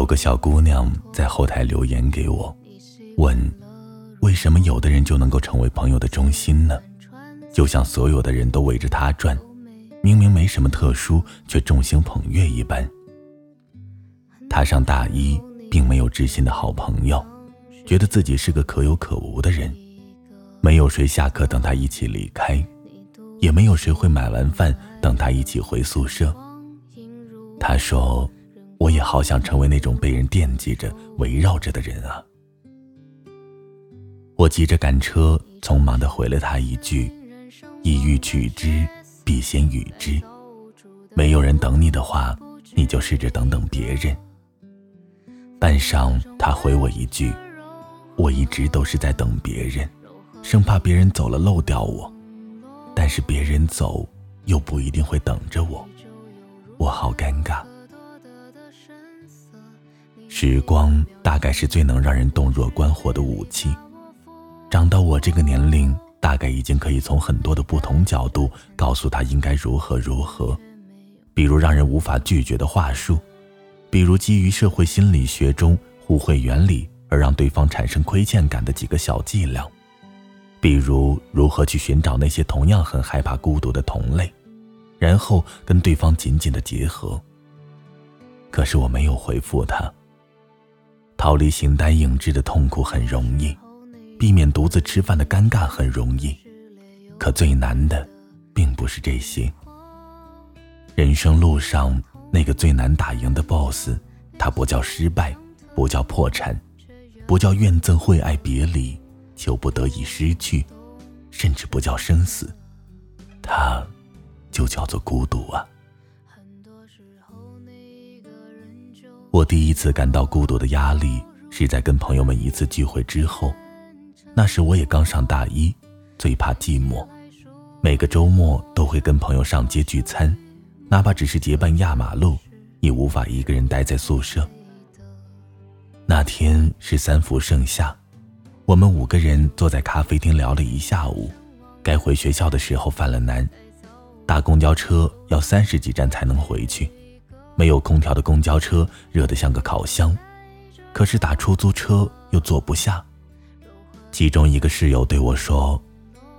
有个小姑娘在后台留言给我，问为什么有的人就能够成为朋友的中心呢？就像所有的人都围着她转，明明没什么特殊，却众星捧月一般。她上大一，并没有知心的好朋友，觉得自己是个可有可无的人，没有谁下课等她一起离开。也没有谁会买完饭等他一起回宿舍。他说：“我也好想成为那种被人惦记着、围绕着的人啊。”我急着赶车，匆忙的回了他一句：“意欲取之，必先予之。没有人等你的话，你就试着等等别人。”半晌，他回我一句：“我一直都是在等别人，生怕别人走了漏掉我。”但是别人走，又不一定会等着我，我好尴尬。时光大概是最能让人洞若观火的武器。长到我这个年龄，大概已经可以从很多的不同角度告诉他应该如何如何，比如让人无法拒绝的话术，比如基于社会心理学中互惠原理而让对方产生亏欠感的几个小伎俩。比如如何去寻找那些同样很害怕孤独的同类，然后跟对方紧紧的结合。可是我没有回复他。逃离形单影只的痛苦很容易，避免独自吃饭的尴尬很容易，可最难的，并不是这些。人生路上那个最难打赢的 BOSS，他不叫失败，不叫破产，不叫怨憎会爱别离。求不得已失去，甚至不叫生死，它就叫做孤独啊！我第一次感到孤独的压力，是在跟朋友们一次聚会之后。那时我也刚上大一，最怕寂寞，每个周末都会跟朋友上街聚餐，哪怕只是结伴压马路，也无法一个人待在宿舍。那天是三伏盛夏。我们五个人坐在咖啡厅聊了一下午，该回学校的时候犯了难，搭公交车要三十几站才能回去，没有空调的公交车热得像个烤箱，可是打出租车又坐不下。其中一个室友对我说：“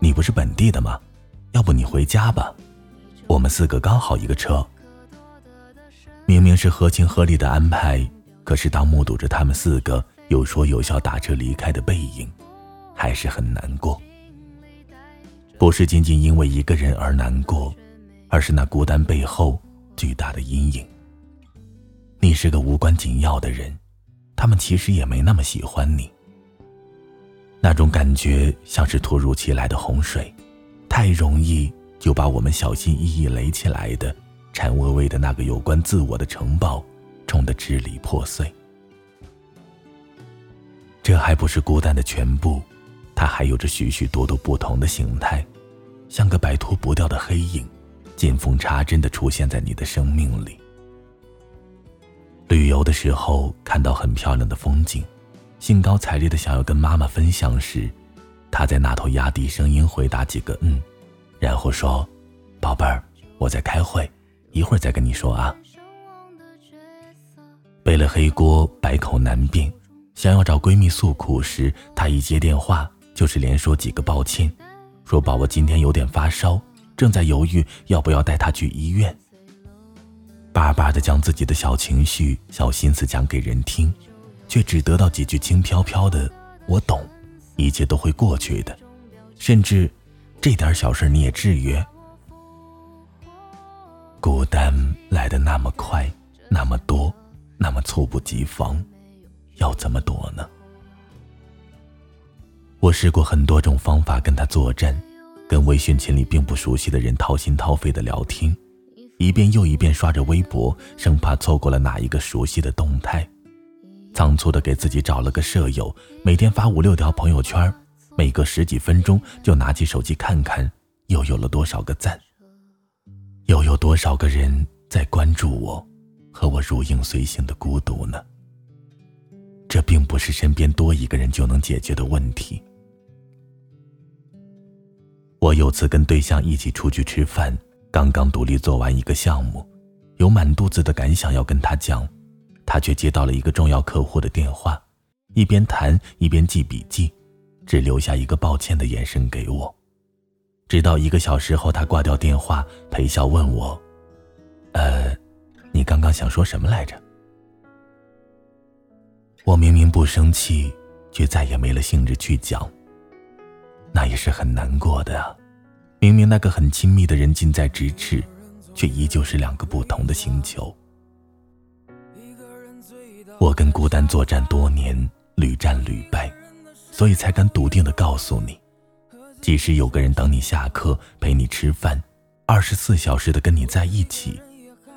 你不是本地的吗？要不你回家吧，我们四个刚好一个车。”明明是合情合理的安排，可是当目睹着他们四个。有说有笑打车离开的背影，还是很难过。不是仅仅因为一个人而难过，而是那孤单背后巨大的阴影。你是个无关紧要的人，他们其实也没那么喜欢你。那种感觉像是突如其来的洪水，太容易就把我们小心翼翼垒起来的颤巍巍的那个有关自我的城堡冲得支离破碎。这还不是孤单的全部，它还有着许许多多不同的形态，像个摆脱不掉的黑影，见缝插针的出现在你的生命里。旅游的时候看到很漂亮的风景，兴高采烈的想要跟妈妈分享时，她在那头压低声音回答几个“嗯”，然后说：“宝贝儿，我在开会，一会儿再跟你说啊。”背了黑锅，百口难辩。想要找闺蜜诉苦时，她一接电话就是连说几个抱歉，说宝宝今天有点发烧，正在犹豫要不要带她去医院。巴巴的将自己的小情绪、小心思讲给人听，却只得到几句轻飘飘的“我懂，一切都会过去的”，甚至这点小事你也制约。孤单来的那么快，那么多，那么猝不及防。要怎么躲呢？我试过很多种方法跟他作战，跟微信群里并不熟悉的人掏心掏肺的聊天，一遍又一遍刷着微博，生怕错过了哪一个熟悉的动态，仓促的给自己找了个舍友，每天发五六条朋友圈，每隔十几分钟就拿起手机看看又有了多少个赞，又有多少个人在关注我，和我如影随形的孤独呢？这并不是身边多一个人就能解决的问题。我有次跟对象一起出去吃饭，刚刚独立做完一个项目，有满肚子的感想要跟他讲，他却接到了一个重要客户的电话，一边谈一边记笔记，只留下一个抱歉的眼神给我。直到一个小时后，他挂掉电话，陪笑问我：“呃，你刚刚想说什么来着？”我明明不生气，却再也没了兴致去讲。那也是很难过的啊！明明那个很亲密的人近在咫尺，却依旧是两个不同的星球。我跟孤单作战多年，屡战屡败，所以才敢笃定的告诉你：即使有个人等你下课，陪你吃饭，二十四小时的跟你在一起，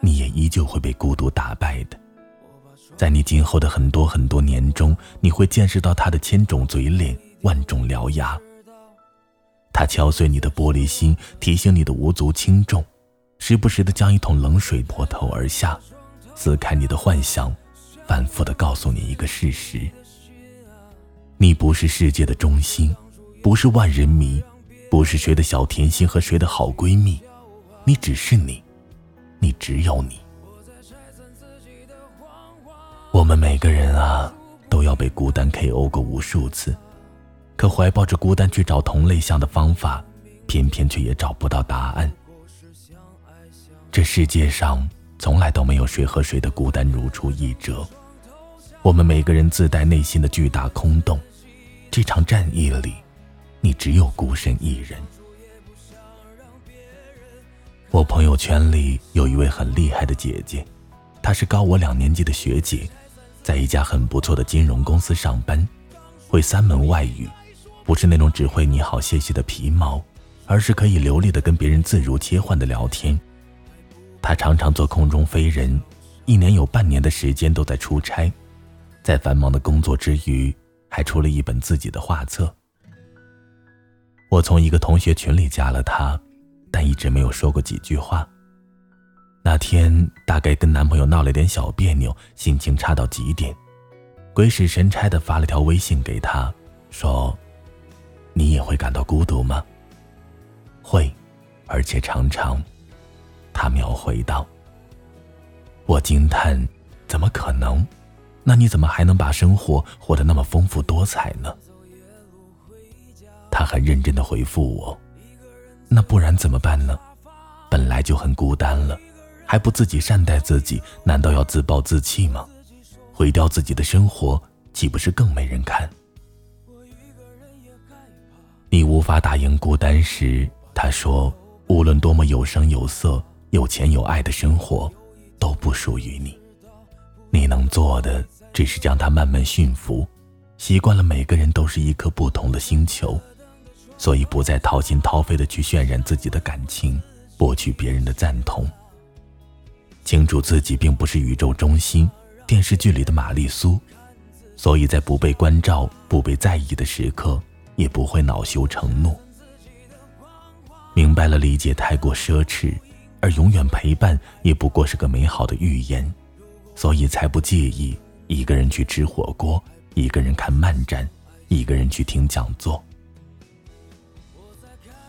你也依旧会被孤独打败的。在你今后的很多很多年中，你会见识到他的千种嘴脸，万种獠牙。他敲碎你的玻璃心，提醒你的无足轻重，时不时的将一桶冷水泼头而下，撕开你的幻想，反复的告诉你一个事实：你不是世界的中心，不是万人迷，不是谁的小甜心和谁的好闺蜜，你只是你，你只有你。我们每个人啊，都要被孤单 KO 过无数次。可怀抱着孤单去找同类项的方法，偏偏却也找不到答案。这世界上从来都没有谁和谁的孤单如出一辙。我们每个人自带内心的巨大空洞。这场战役里，你只有孤身一人。我朋友圈里有一位很厉害的姐姐，她是高我两年级的学姐，在一家很不错的金融公司上班，会三门外语。不是那种只会你好谢谢的皮毛，而是可以流利的跟别人自如切换的聊天。他常常做空中飞人，一年有半年的时间都在出差，在繁忙的工作之余，还出了一本自己的画册。我从一个同学群里加了他，但一直没有说过几句话。那天大概跟男朋友闹了点小别扭，心情差到极点，鬼使神差的发了条微信给他，说。你也会感到孤独吗？会，而且常常。他秒回道：“我惊叹，怎么可能？那你怎么还能把生活活得那么丰富多彩呢？”他很认真的回复我：“那不然怎么办呢？本来就很孤单了，还不自己善待自己，难道要自暴自弃吗？毁掉自己的生活，岂不是更没人看？”你无法打赢孤单时，他说：“无论多么有声有色、有钱有爱的生活，都不属于你。你能做的，只是将它慢慢驯服。习惯了每个人都是一颗不同的星球，所以不再掏心掏肺的去渲染自己的感情，博取别人的赞同。清楚自己并不是宇宙中心，电视剧里的玛丽苏，所以在不被关照、不被在意的时刻。”也不会恼羞成怒。明白了，理解太过奢侈，而永远陪伴也不过是个美好的预言，所以才不介意一个人去吃火锅，一个人看漫展，一个人去听讲座。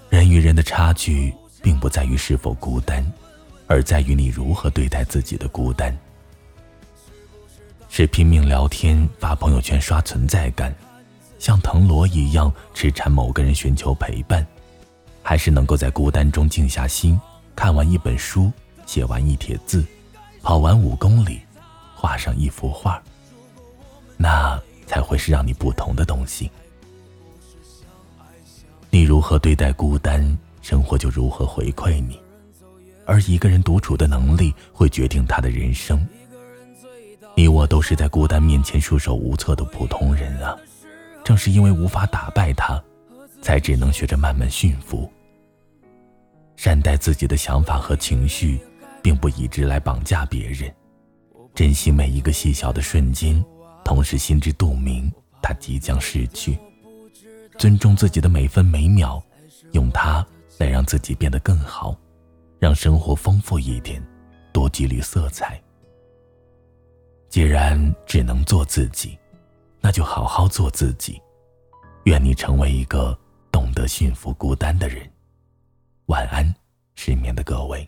人与人的差距，并不在于是否孤单，而在于你如何对待自己的孤单。是拼命聊天、发朋友圈刷存在感。像藤萝一样痴缠某个人寻求陪伴，还是能够在孤单中静下心，看完一本书，写完一帖字，跑完五公里，画上一幅画。那才会是让你不同的东西。你如何对待孤单，生活就如何回馈你，而一个人独处的能力会决定他的人生。你我都是在孤单面前束手无策的普通人啊。正是因为无法打败他，才只能学着慢慢驯服。善待自己的想法和情绪，并不以之来绑架别人。珍惜每一个细小的瞬间，同时心知肚明，它即将逝去。尊重自己的每分每秒，用它来让自己变得更好，让生活丰富一点，多几缕色彩。既然只能做自己。那就好好做自己，愿你成为一个懂得驯服孤单的人。晚安，失眠的各位。